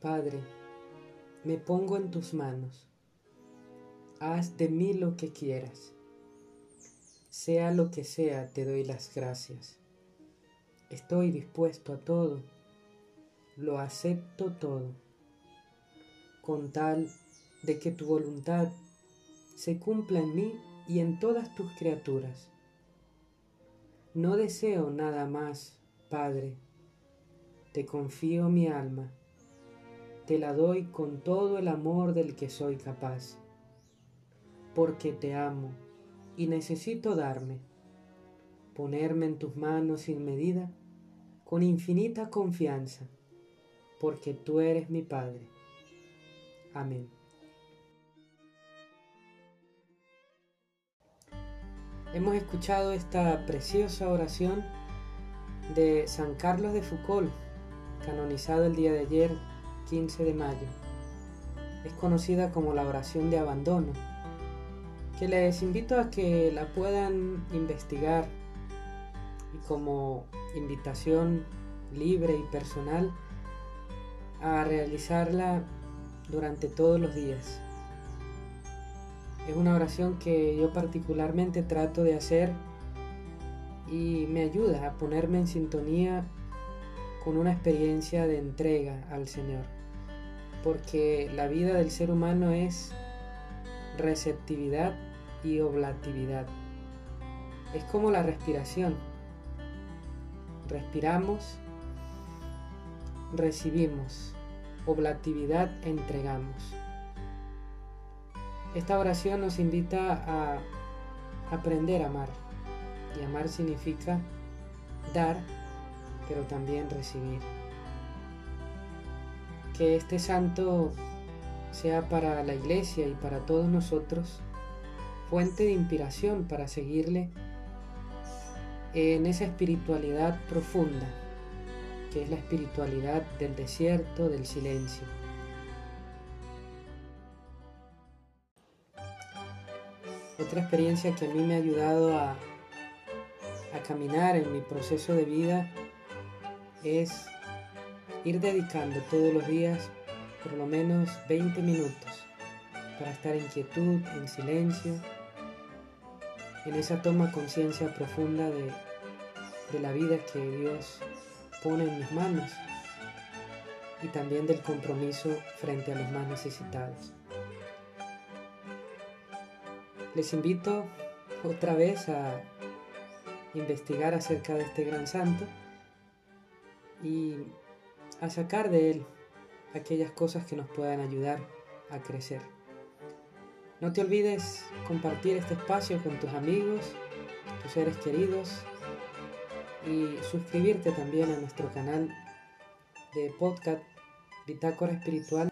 Padre, me pongo en tus manos. Haz de mí lo que quieras. Sea lo que sea, te doy las gracias. Estoy dispuesto a todo. Lo acepto todo. Con tal de que tu voluntad se cumpla en mí y en todas tus criaturas. No deseo nada más, Padre. Te confío mi alma te la doy con todo el amor del que soy capaz, porque te amo y necesito darme, ponerme en tus manos sin medida, con infinita confianza, porque tú eres mi Padre. Amén. Hemos escuchado esta preciosa oración de San Carlos de Foucault, canonizado el día de ayer 15 de mayo. Es conocida como la oración de abandono, que les invito a que la puedan investigar y como invitación libre y personal a realizarla durante todos los días. Es una oración que yo particularmente trato de hacer y me ayuda a ponerme en sintonía con una experiencia de entrega al Señor porque la vida del ser humano es receptividad y oblatividad. Es como la respiración. Respiramos, recibimos, oblatividad entregamos. Esta oración nos invita a aprender a amar. Y amar significa dar, pero también recibir que este santo sea para la iglesia y para todos nosotros fuente de inspiración para seguirle en esa espiritualidad profunda, que es la espiritualidad del desierto, del silencio. Otra experiencia que a mí me ha ayudado a, caminar en mi proceso de vida es ir dedicando todos los días por lo menos 20 minutos para estar en quietud, en silencio, en esa toma conciencia profunda de la vida que Dios pone en mis manos y también del compromiso frente a los más necesitados. Les invito otra vez a investigar acerca de este gran santo y a sacar de él aquellas cosas que nos puedan ayudar a crecer. No te olvides compartir este espacio con tus amigos, tus seres queridos y suscribirte también a nuestro canal de podcast Bitácora Espiritual